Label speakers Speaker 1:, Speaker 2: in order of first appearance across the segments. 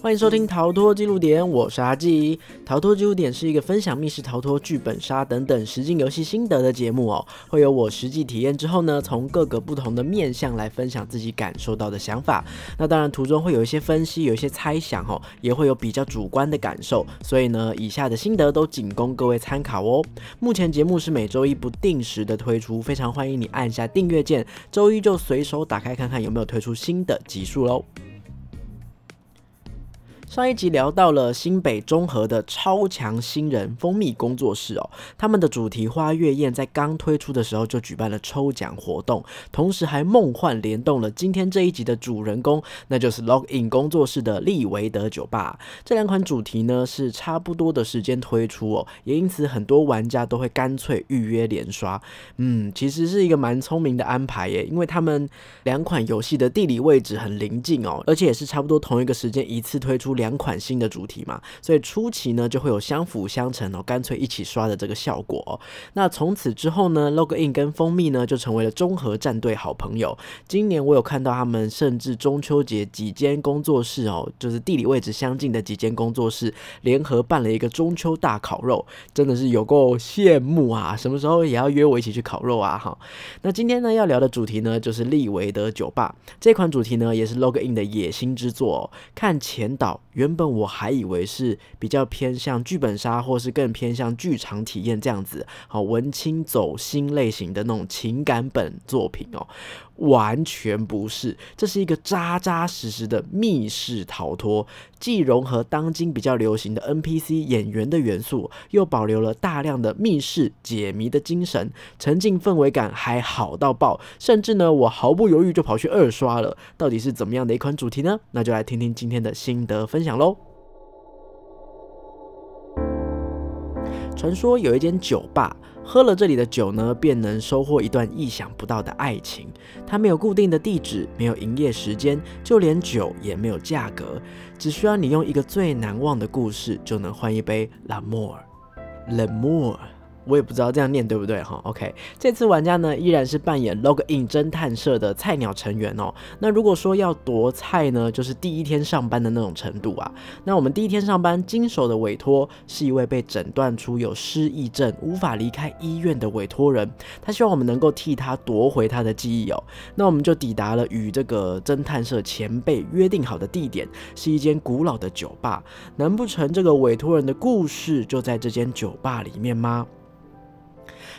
Speaker 1: 欢迎收听《逃脱记录点》，我是阿纪。《逃脱记录点》是一个分享密室逃脱、剧本杀等等实境游戏心得的节目哦。会有我实际体验之后呢，从各个不同的面向来分享自己感受到的想法。那当然途中会有一些分析，有一些猜想哦，也会有比较主观的感受。所以呢，以下的心得都仅供各位参考哦。目前节目是每周一不定时的推出，非常欢迎你按下订阅键，周一就随手打开看看有没有推出新的集数喽。上一集聊到了新北中和的超强新人蜂蜜工作室哦，他们的主题花月宴在刚推出的时候就举办了抽奖活动，同时还梦幻联动了今天这一集的主人公，那就是 Log In 工作室的利维德酒吧。这两款主题呢是差不多的时间推出哦，也因此很多玩家都会干脆预约连刷。嗯，其实是一个蛮聪明的安排耶，因为他们两款游戏的地理位置很临近哦，而且也是差不多同一个时间一次推出。两款新的主题嘛，所以初期呢就会有相辅相成哦，干脆一起刷的这个效果。那从此之后呢，Log In 跟蜂蜜呢就成为了综合战队好朋友。今年我有看到他们，甚至中秋节几间工作室哦，就是地理位置相近的几间工作室联合办了一个中秋大烤肉，真的是有够羡慕啊！什么时候也要约我一起去烤肉啊？哈，那今天呢要聊的主题呢就是利维德酒吧这款主题呢也是 Log In 的野心之作，哦看前导。原本我还以为是比较偏向剧本杀，或是更偏向剧场体验这样子，好文青走心类型的那种情感本作品哦，完全不是，这是一个扎扎实实的密室逃脱，既融合当今比较流行的 NPC 演员的元素，又保留了大量的密室解谜的精神，沉浸氛围感还好到爆，甚至呢，我毫不犹豫就跑去二刷了。到底是怎么样的一款主题呢？那就来听听今天的心得分享。喽。传说有一间酒吧，喝了这里的酒呢，便能收获一段意想不到的爱情。它没有固定的地址，没有营业时间，就连酒也没有价格，只需要你用一个最难忘的故事，就能换一杯 L'amour，L'amour。我也不知道这样念对不对哈，OK，这次玩家呢依然是扮演 Log In 侦探社的菜鸟成员哦。那如果说要夺菜呢，就是第一天上班的那种程度啊。那我们第一天上班经手的委托是一位被诊断出有失忆症、无法离开医院的委托人，他希望我们能够替他夺回他的记忆哦。那我们就抵达了与这个侦探社前辈约定好的地点，是一间古老的酒吧。难不成这个委托人的故事就在这间酒吧里面吗？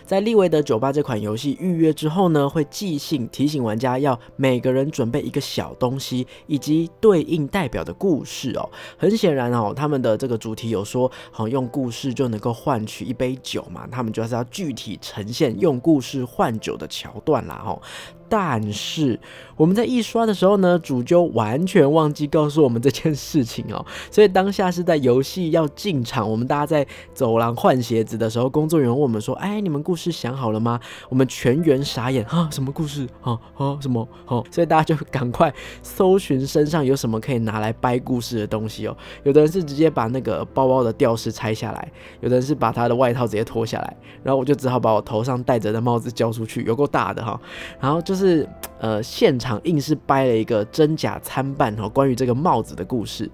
Speaker 1: 在利维德酒吧这款游戏预约之后呢，会寄信提醒玩家要每个人准备一个小东西以及对应代表的故事哦。很显然哦，他们的这个主题有说，好用故事就能够换取一杯酒嘛，他们就是要具体呈现用故事换酒的桥段啦，哈。但是我们在一刷的时候呢，主就完全忘记告诉我们这件事情哦，所以当下是在游戏要进场，我们大家在走廊换鞋子的时候，工作人员问我们说：“哎，你们故事想好了吗？”我们全员傻眼啊，什么故事啊啊什么哦，所以大家就赶快搜寻身上有什么可以拿来掰故事的东西哦。有的人是直接把那个包包的吊饰拆下来，有的人是把他的外套直接脱下来，然后我就只好把我头上戴着的帽子交出去，有够大的哈，然后就。是呃，现场硬是掰了一个真假参半哦，关于这个帽子的故事。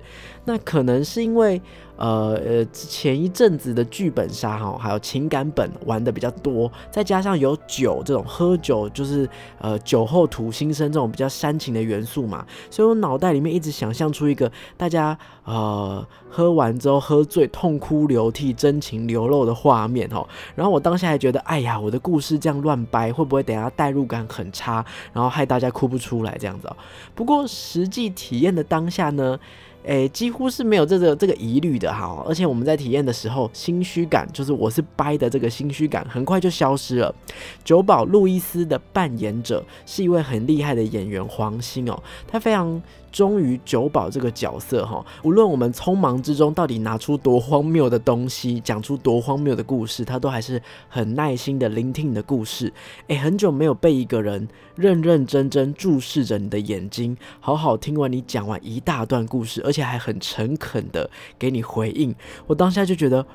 Speaker 1: 那可能是因为呃呃前一阵子的剧本杀哈，还有情感本玩的比较多，再加上有酒这种喝酒就是呃酒后吐心声这种比较煽情的元素嘛，所以我脑袋里面一直想象出一个大家呃喝完之后喝醉痛哭流涕真情流露的画面哈。然后我当下还觉得，哎呀，我的故事这样乱掰，会不会等下代入感很差，然后害大家哭不出来这样子？不过实际体验的当下呢？诶，几乎是没有这个这个疑虑的哈，而且我们在体验的时候，心虚感就是我是掰的这个心虚感很快就消失了。酒保路易斯的扮演者是一位很厉害的演员黄兴哦，他非常。忠于酒保这个角色哈，无论我们匆忙之中到底拿出多荒谬的东西，讲出多荒谬的故事，他都还是很耐心的聆听你的故事。诶，很久没有被一个人认认真真注视着你的眼睛，好好听完你讲完一大段故事，而且还很诚恳的给你回应。我当下就觉得。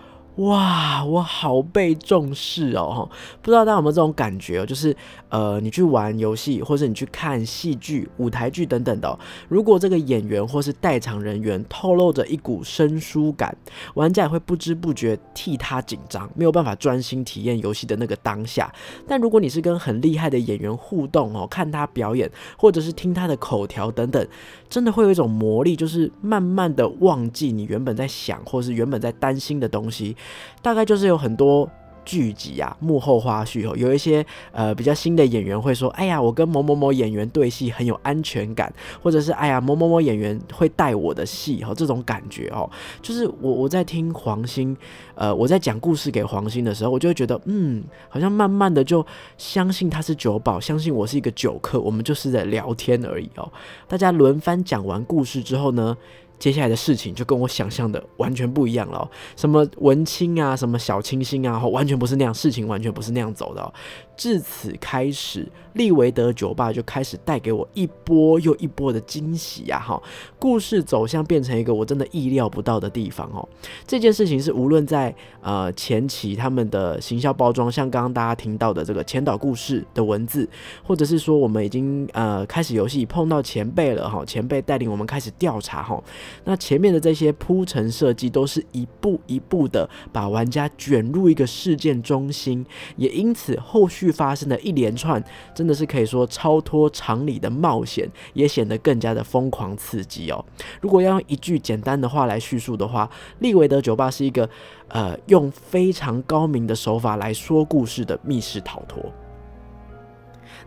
Speaker 1: 哇，我好被重视哦！不知道大家有没有这种感觉？就是呃，你去玩游戏，或者你去看戏剧、舞台剧等等的，如果这个演员或是代场人员透露着一股生疏感，玩家也会不知不觉替他紧张，没有办法专心体验游戏的那个当下。但如果你是跟很厉害的演员互动哦，看他表演，或者是听他的口条等等，真的会有一种魔力，就是慢慢的忘记你原本在想，或是原本在担心的东西。大概就是有很多剧集啊，幕后花絮哦，有一些呃比较新的演员会说，哎呀，我跟某某某演员对戏很有安全感，或者是哎呀某某某演员会带我的戏哦，这种感觉哦，就是我我在听黄兴，呃，我在讲故事给黄兴的时候，我就会觉得，嗯，好像慢慢的就相信他是酒保，相信我是一个酒客，我们就是在聊天而已哦。大家轮番讲完故事之后呢？接下来的事情就跟我想象的完全不一样了，什么文青啊，什么小清新啊，完全不是那样，事情完全不是那样走的。自此开始，利维德酒吧就开始带给我一波又一波的惊喜呀！哈，故事走向变成一个我真的意料不到的地方哦。这件事情是无论在呃前期他们的行销包装，像刚刚大家听到的这个前导故事的文字，或者是说我们已经呃开始游戏碰到前辈了哈，前辈带领我们开始调查哈，那前面的这些铺陈设计都是一步一步的把玩家卷入一个事件中心，也因此后续。发生的一连串，真的是可以说超脱常理的冒险，也显得更加的疯狂刺激哦。如果要用一句简单的话来叙述的话，利维德酒吧是一个呃用非常高明的手法来说故事的密室逃脱。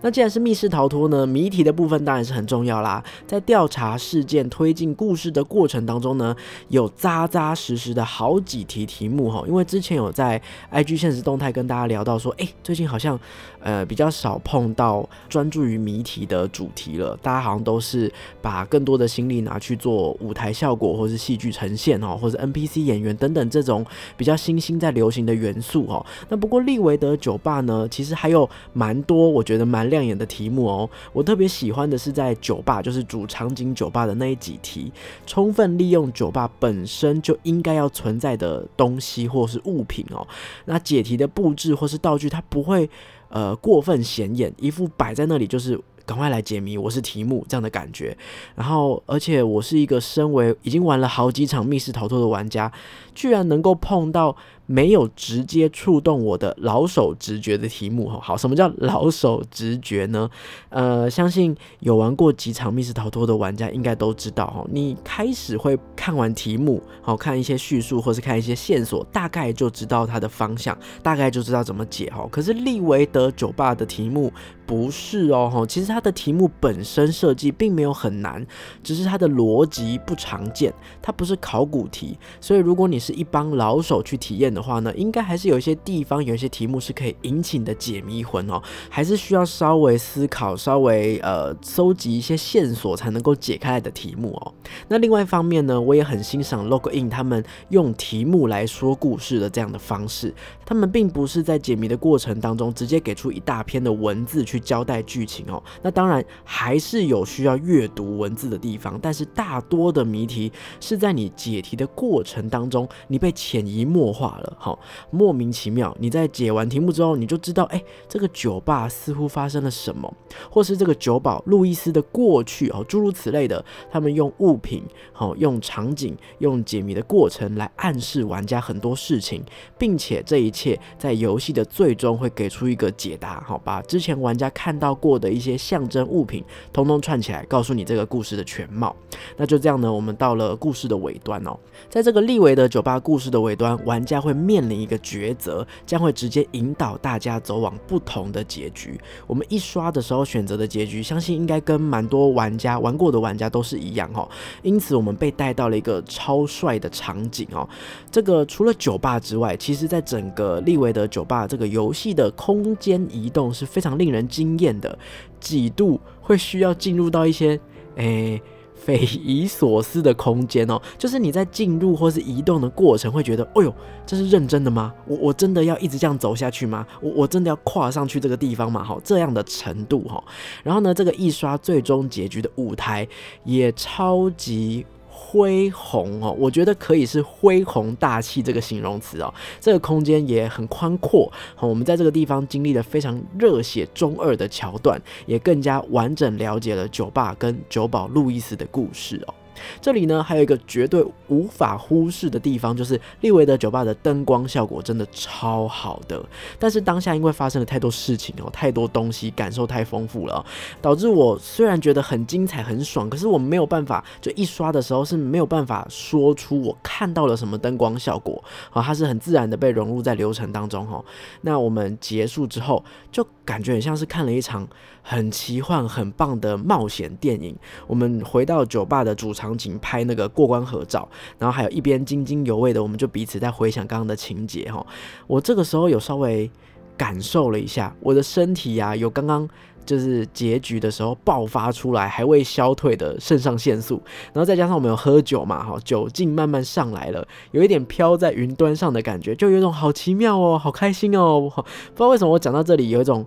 Speaker 1: 那既然是密室逃脱呢，谜题的部分当然是很重要啦。在调查事件、推进故事的过程当中呢，有扎扎实实的好几题题目哈。因为之前有在 IG 现实动态跟大家聊到说，哎，最近好像呃比较少碰到专注于谜题的主题了，大家好像都是把更多的心力拿去做舞台效果或是戏剧呈现哦，或者 NPC 演员等等这种比较新兴在流行的元素哦。那不过利维德酒吧呢，其实还有蛮多，我觉得蛮。亮眼的题目哦，我特别喜欢的是在酒吧，就是主场景酒吧的那一几题，充分利用酒吧本身就应该要存在的东西或是物品哦。那解题的布置或是道具，它不会呃过分显眼，一副摆在那里就是赶快来解谜，我是题目这样的感觉。然后，而且我是一个身为已经玩了好几场密室逃脱的玩家，居然能够碰到。没有直接触动我的老手直觉的题目哈，好，什么叫老手直觉呢？呃，相信有玩过几场密室逃脱的玩家应该都知道哈，你开始会看完题目，好看一些叙述或是看一些线索，大概就知道它的方向，大概就知道怎么解哈。可是利维德酒吧的题目不是哦哈，其实它的题目本身设计并没有很难，只是它的逻辑不常见，它不是考古题，所以如果你是一帮老手去体验。的话呢，应该还是有一些地方有一些题目是可以引起你的解谜魂哦，还是需要稍微思考、稍微呃搜集一些线索才能够解开来的题目哦。那另外一方面呢，我也很欣赏 Log In 他们用题目来说故事的这样的方式，他们并不是在解谜的过程当中直接给出一大篇的文字去交代剧情哦。那当然还是有需要阅读文字的地方，但是大多的谜题是在你解题的过程当中，你被潜移默化好，莫名其妙，你在解完题目之后，你就知道，哎，这个酒吧似乎发生了什么，或是这个酒保路易斯的过去，哦，诸如此类的，他们用物品，好，用场景，用解谜的过程来暗示玩家很多事情，并且这一切在游戏的最终会给出一个解答，好，把之前玩家看到过的一些象征物品，通通串起来，告诉你这个故事的全貌。那就这样呢，我们到了故事的尾端哦，在这个利维的酒吧故事的尾端，玩家会。面临一个抉择，将会直接引导大家走往不同的结局。我们一刷的时候选择的结局，相信应该跟蛮多玩家玩过的玩家都是一样哈。因此，我们被带到了一个超帅的场景哦。这个除了酒吧之外，其实在整个利维德酒吧这个游戏的空间移动是非常令人惊艳的，几度会需要进入到一些诶。匪夷所思的空间哦，就是你在进入或是移动的过程，会觉得，哎呦，这是认真的吗？我我真的要一直这样走下去吗？我我真的要跨上去这个地方吗？好，这样的程度哈。然后呢，这个一刷最终结局的舞台也超级。恢宏哦，我觉得可以是恢宏大气这个形容词哦。这个空间也很宽阔，我们在这个地方经历了非常热血中二的桥段，也更加完整了解了酒吧跟酒保路易斯的故事哦。这里呢，还有一个绝对无法忽视的地方，就是利维德酒吧的灯光效果真的超好的。但是当下因为发生了太多事情哦，太多东西，感受太丰富了，导致我虽然觉得很精彩、很爽，可是我没有办法，就一刷的时候是没有办法说出我看到了什么灯光效果啊，它是很自然的被融入在流程当中哈。那我们结束之后，就感觉很像是看了一场很奇幻、很棒的冒险电影。我们回到酒吧的主场。景拍那个过关合照，然后还有一边津津有味的，我们就彼此在回想刚刚的情节哈。我这个时候有稍微感受了一下，我的身体呀有刚刚就是结局的时候爆发出来还未消退的肾上腺素，然后再加上我们有喝酒嘛哈，酒劲慢慢上来了，有一点飘在云端上的感觉，就有一种好奇妙哦，好开心哦。不知道为什么我讲到这里有一种。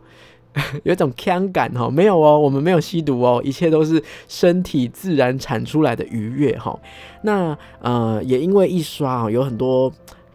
Speaker 1: 有一种腔感哈，没有哦，我们没有吸毒哦，一切都是身体自然产出来的愉悦哈。那呃，也因为一刷啊，有很多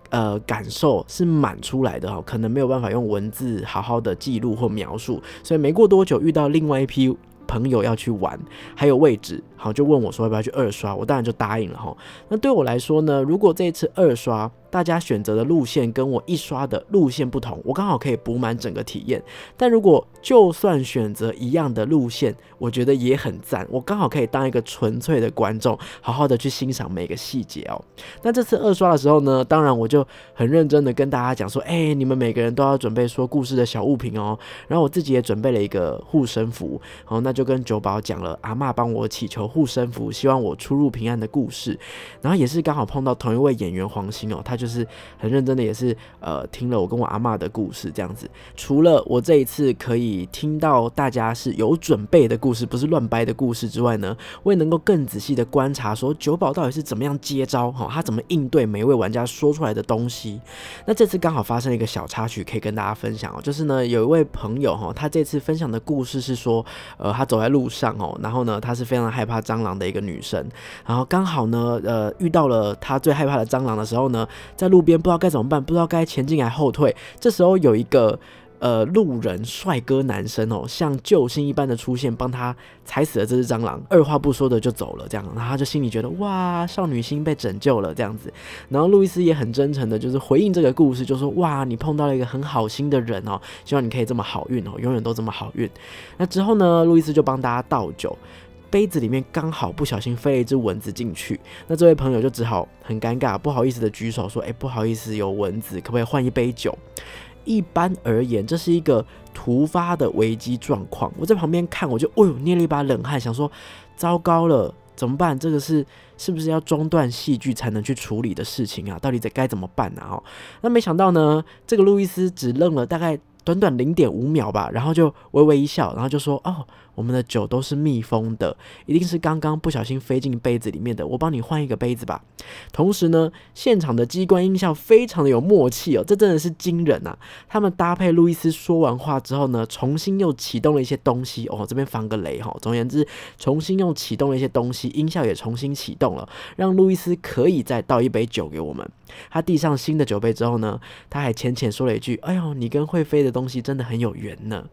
Speaker 1: 呃感受是满出来的哈，可能没有办法用文字好好的记录或描述，所以没过多久遇到另外一批朋友要去玩，还有位置，好就问我说要不要去二刷，我当然就答应了哈。那对我来说呢，如果这一次二刷。大家选择的路线跟我一刷的路线不同，我刚好可以补满整个体验。但如果就算选择一样的路线，我觉得也很赞。我刚好可以当一个纯粹的观众，好好的去欣赏每个细节哦。那这次二刷的时候呢，当然我就很认真的跟大家讲说，哎，你们每个人都要准备说故事的小物品哦。然后我自己也准备了一个护身符，好，那就跟九宝讲了，阿妈帮我祈求护身符，希望我出入平安的故事。然后也是刚好碰到同一位演员黄鑫哦，他。就是很认真的，也是呃听了我跟我阿妈的故事这样子。除了我这一次可以听到大家是有准备的故事，不是乱掰的故事之外呢，我也能够更仔细的观察说九宝到底是怎么样接招哈，他怎么应对每一位玩家说出来的东西。那这次刚好发生了一个小插曲，可以跟大家分享哦，就是呢有一位朋友哈，他这次分享的故事是说，呃，他走在路上哦，然后呢，他是非常害怕蟑螂的一个女生，然后刚好呢，呃，遇到了她最害怕的蟑螂的时候呢。在路边不知道该怎么办，不知道该前进还后退。这时候有一个呃路人帅哥男生哦，像救星一般的出现，帮他踩死了这只蟑螂，二话不说的就走了。这样，然后他就心里觉得哇，少女心被拯救了这样子。然后路易斯也很真诚的，就是回应这个故事，就说哇，你碰到了一个很好心的人哦，希望你可以这么好运哦，永远都这么好运。那之后呢，路易斯就帮大家倒酒。杯子里面刚好不小心飞了一只蚊子进去，那这位朋友就只好很尴尬，不好意思的举手说：“哎，不好意思，有蚊子，可不可以换一杯酒？”一般而言，这是一个突发的危机状况。我在旁边看，我就哦捏了一把冷汗，想说：糟糕了，怎么办？这个是是不是要中断戏剧才能去处理的事情啊？到底在该怎么办呢？哦，那没想到呢，这个路易斯只愣了大概短短零点五秒吧，然后就微微一笑，然后就说：“哦。”我们的酒都是密封的，一定是刚刚不小心飞进杯子里面的。我帮你换一个杯子吧。同时呢，现场的机关音效非常的有默契哦，这真的是惊人啊！他们搭配路易斯说完话之后呢，重新又启动了一些东西哦。这边防个雷哈。总而言之，重新又启动了一些东西，音效也重新启动了，让路易斯可以再倒一杯酒给我们。他递上新的酒杯之后呢，他还浅浅说了一句：“哎呦，你跟会飞的东西真的很有缘呢。”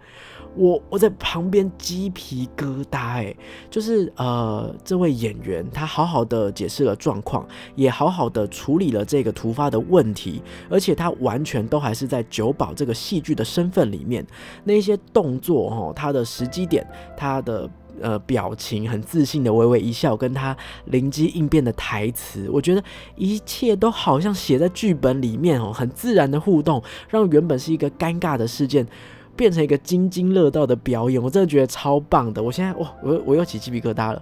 Speaker 1: 我我在旁边鸡皮疙瘩哎，就是呃，这位演员他好好的解释了状况，也好好的处理了这个突发的问题，而且他完全都还是在酒保这个戏剧的身份里面，那些动作哦，他的时机点，他的呃表情很自信的微微一笑，跟他灵机应变的台词，我觉得一切都好像写在剧本里面哦，很自然的互动，让原本是一个尴尬的事件。变成一个津津乐道的表演，我真的觉得超棒的。我现在哇，我我又起鸡皮疙瘩了。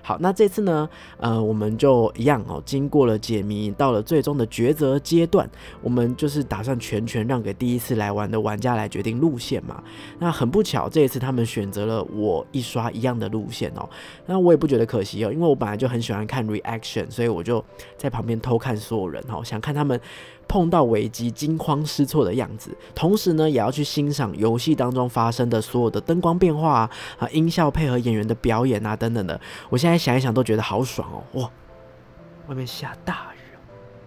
Speaker 1: 好，那这次呢，呃，我们就一样哦，经过了解谜，到了最终的抉择阶段，我们就是打算全权让给第一次来玩的玩家来决定路线嘛。那很不巧，这一次他们选择了我一刷一样的路线哦。那我也不觉得可惜哦，因为我本来就很喜欢看 reaction，所以我就在旁边偷看所有人哦，想看他们。碰到危机惊慌失措的样子，同时呢，也要去欣赏游戏当中发生的所有的灯光变化啊、音效配合演员的表演啊等等的。我现在想一想都觉得好爽哦！哇，外面下大雨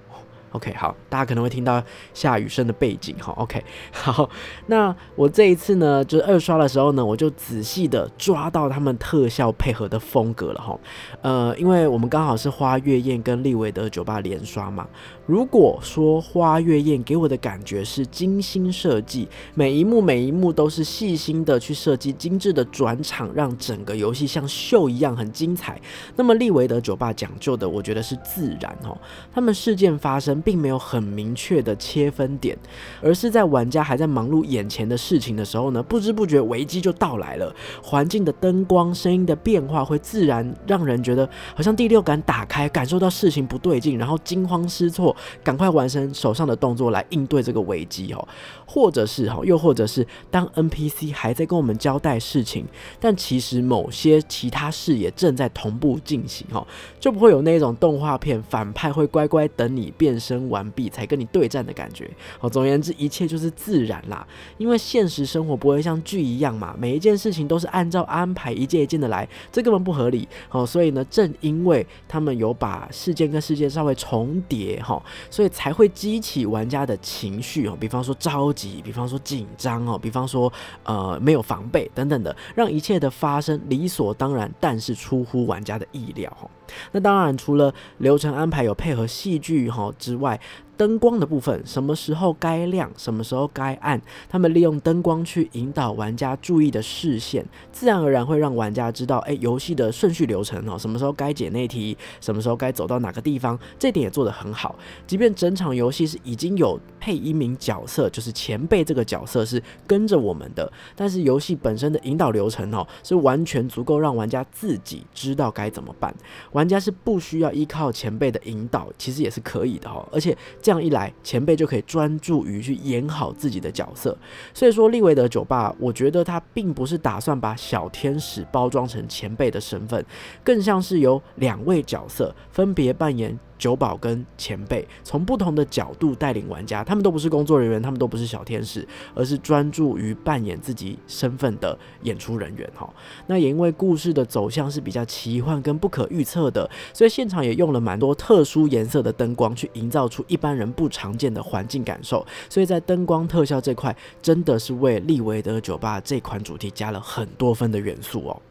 Speaker 1: 哦。OK，好，大家可能会听到下雨声的背景，哈，OK，好，那我这一次呢，就是二刷的时候呢，我就仔细的抓到他们特效配合的风格了，哈，呃，因为我们刚好是花月宴跟利维德酒吧连刷嘛。如果说花月宴给我的感觉是精心设计，每一幕每一幕都是细心的去设计，精致的转场，让整个游戏像秀一样很精彩。那么利维德酒吧讲究的，我觉得是自然，哦，他们事件发生。并没有很明确的切分点，而是在玩家还在忙碌眼前的事情的时候呢，不知不觉危机就到来了。环境的灯光、声音的变化会自然让人觉得好像第六感打开，感受到事情不对劲，然后惊慌失措，赶快完成手上的动作来应对这个危机哦。或者是哈，又或者是当 NPC 还在跟我们交代事情，但其实某些其他事也正在同步进行哈，就不会有那种动画片反派会乖乖等你变身完毕才跟你对战的感觉。好，总而言之，一切就是自然啦，因为现实生活不会像剧一样嘛，每一件事情都是按照安排一件一件的来，这根本不合理。哦，所以呢，正因为他们有把事件跟事件稍微重叠哈，所以才会激起玩家的情绪哦，比方说着急。比方说紧张哦，比方说呃没有防备等等的，让一切的发生理所当然，但是出乎玩家的意料。那当然除了流程安排有配合戏剧哈之外。灯光的部分，什么时候该亮，什么时候该暗，他们利用灯光去引导玩家注意的视线，自然而然会让玩家知道，哎，游戏的顺序流程哦，什么时候该解那题，什么时候该走到哪个地方，这点也做得很好。即便整场游戏是已经有配一名角色，就是前辈这个角色是跟着我们的，但是游戏本身的引导流程哦，是完全足够让玩家自己知道该怎么办。玩家是不需要依靠前辈的引导，其实也是可以的哦，而且这样一来，前辈就可以专注于去演好自己的角色。所以说，利维德酒吧，我觉得他并不是打算把小天使包装成前辈的身份，更像是由两位角色分别扮演。酒保跟前辈从不同的角度带领玩家，他们都不是工作人员，他们都不是小天使，而是专注于扮演自己身份的演出人员哈。那也因为故事的走向是比较奇幻跟不可预测的，所以现场也用了蛮多特殊颜色的灯光，去营造出一般人不常见的环境感受。所以在灯光特效这块，真的是为利维德酒吧这款主题加了很多分的元素哦。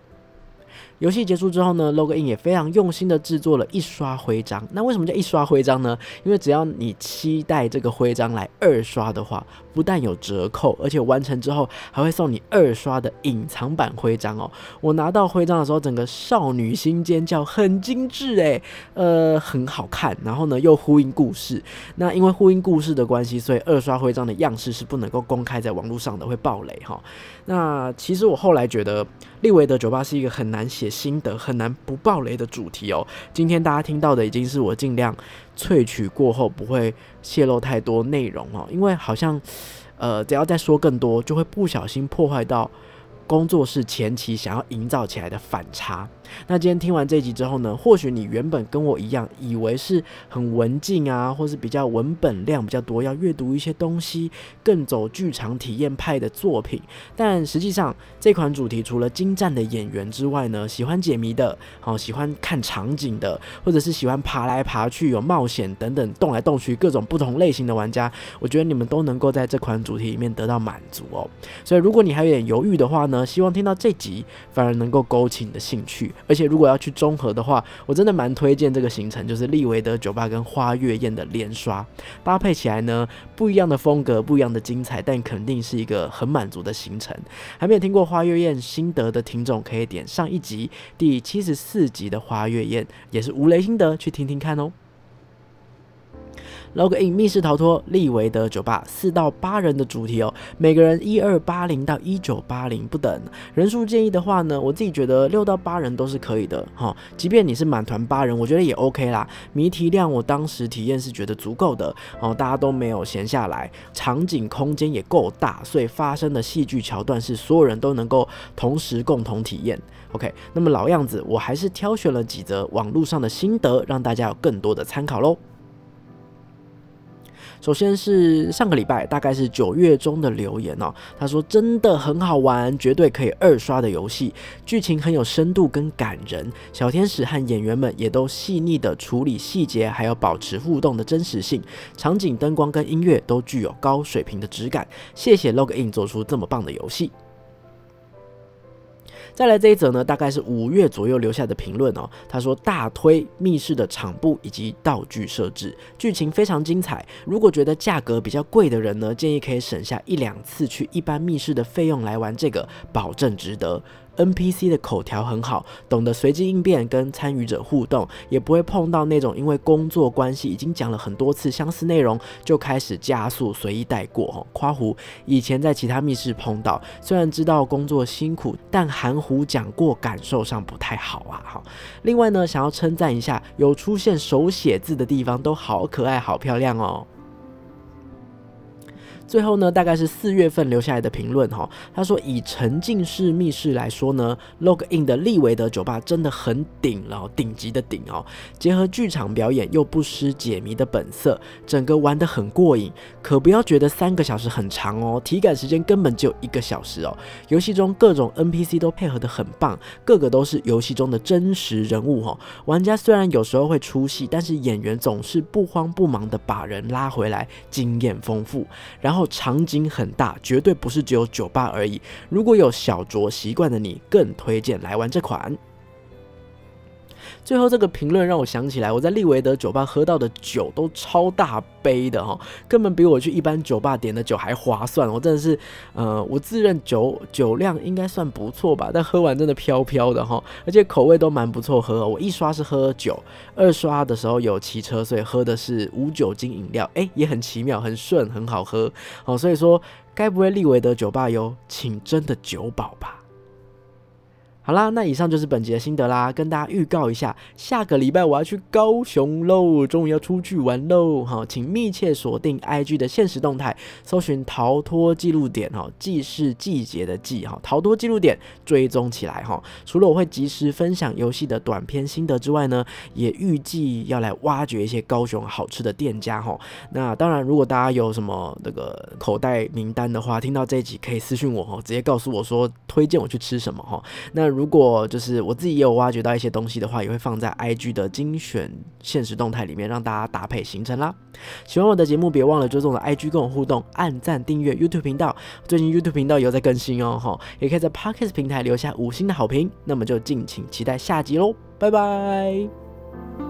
Speaker 1: 游戏结束之后呢，Login 也非常用心的制作了一刷徽章。那为什么叫一刷徽章呢？因为只要你期待这个徽章来二刷的话，不但有折扣，而且完成之后还会送你二刷的隐藏版徽章哦。我拿到徽章的时候，整个少女心尖叫，很精致诶，呃，很好看。然后呢，又呼应故事。那因为呼应故事的关系，所以二刷徽章的样式是不能够公开在网络上的，会爆雷哈。那其实我后来觉得，利维德酒吧是一个很难写。心得很难不爆雷的主题哦。今天大家听到的已经是我尽量萃取过后不会泄露太多内容哦，因为好像呃只要再说更多，就会不小心破坏到工作室前期想要营造起来的反差。那今天听完这集之后呢，或许你原本跟我一样，以为是很文静啊，或是比较文本量比较多，要阅读一些东西，更走剧场体验派的作品。但实际上，这款主题除了精湛的演员之外呢，喜欢解谜的，好喜欢看场景的，或者是喜欢爬来爬去、有冒险等等动来动去各种不同类型的玩家，我觉得你们都能够在这款主题里面得到满足哦。所以，如果你还有点犹豫的话呢，希望听到这集反而能够勾起你的兴趣。而且如果要去综合的话，我真的蛮推荐这个行程，就是利维德酒吧跟花月宴的连刷搭配起来呢，不一样的风格，不一样的精彩，但肯定是一个很满足的行程。还没有听过花月宴心得的听众，可以点上一集第七十四集的花月宴，也是无雷心得，去听听看哦。Log in 密室逃脱利维德酒吧四到八人的主题哦，每个人一二八零到一九八零不等人数建议的话呢，我自己觉得六到八人都是可以的哈，即便你是满团八人，我觉得也 OK 啦。谜题量我当时体验是觉得足够的哦，大家都没有闲下来，场景空间也够大，所以发生的戏剧桥段是所有人都能够同时共同体验。OK，那么老样子，我还是挑选了几则网络上的心得，让大家有更多的参考喽。首先是上个礼拜，大概是九月中的留言哦，他说真的很好玩，绝对可以二刷的游戏，剧情很有深度跟感人，小天使和演员们也都细腻的处理细节，还有保持互动的真实性，场景、灯光跟音乐都具有高水平的质感。谢谢 Login 做出这么棒的游戏。再来这一则呢，大概是五月左右留下的评论哦。他说大推密室的场布以及道具设置，剧情非常精彩。如果觉得价格比较贵的人呢，建议可以省下一两次去一般密室的费用来玩这个，保证值得。NPC 的口条很好，懂得随机应变跟参与者互动，也不会碰到那种因为工作关系已经讲了很多次相似内容就开始加速随意带过。哈，夸胡以前在其他密室碰到，虽然知道工作辛苦，但含糊讲过，感受上不太好啊。哈，另外呢，想要称赞一下，有出现手写字的地方都好可爱、好漂亮哦。最后呢，大概是四月份留下来的评论哈。他说，以沉浸式密室来说呢，Log In 的利维德酒吧真的很顶了，顶级的顶哦。结合剧场表演又不失解谜的本色，整个玩得很过瘾。可不要觉得三个小时很长哦，体感时间根本就一个小时哦。游戏中各种 NPC 都配合得很棒，个个都是游戏中的真实人物哈。玩家虽然有时候会出戏，但是演员总是不慌不忙的把人拉回来，经验丰富。然后。场景很大，绝对不是只有酒吧而已。如果有小酌习惯的你，更推荐来玩这款。最后这个评论让我想起来，我在利维德酒吧喝到的酒都超大杯的哈，根本比我去一般酒吧点的酒还划算。我真的是，呃，我自认酒酒量应该算不错吧，但喝完真的飘飘的哈，而且口味都蛮不错喝。我一刷是喝酒，二刷的时候有骑车，所以喝的是无酒精饮料，哎，也很奇妙，很顺，很好喝。好，所以说该不会利维德酒吧有请真的酒保吧？好啦，那以上就是本集的心得啦，跟大家预告一下，下个礼拜我要去高雄喽，终于要出去玩喽！哈，请密切锁定 IG 的现实动态，搜寻“逃脱记录点”哈，既是季节的季哈，逃脱记录点追踪起来哈。除了我会及时分享游戏的短片心得之外呢，也预计要来挖掘一些高雄好吃的店家哈。那当然，如果大家有什么那个口袋名单的话，听到这一集可以私信我哈，直接告诉我说推荐我去吃什么哈。那如如果就是我自己也有挖掘到一些东西的话，也会放在 IG 的精选现实动态里面，让大家搭配行程啦。喜欢我的节目，别忘了追踪我的 IG 跟我互动，按赞订阅 YouTube 频道。最近 YouTube 频道有在更新哦，哈，也可以在 Podcast 平台留下五星的好评。那么就敬请期待下集喽，拜拜。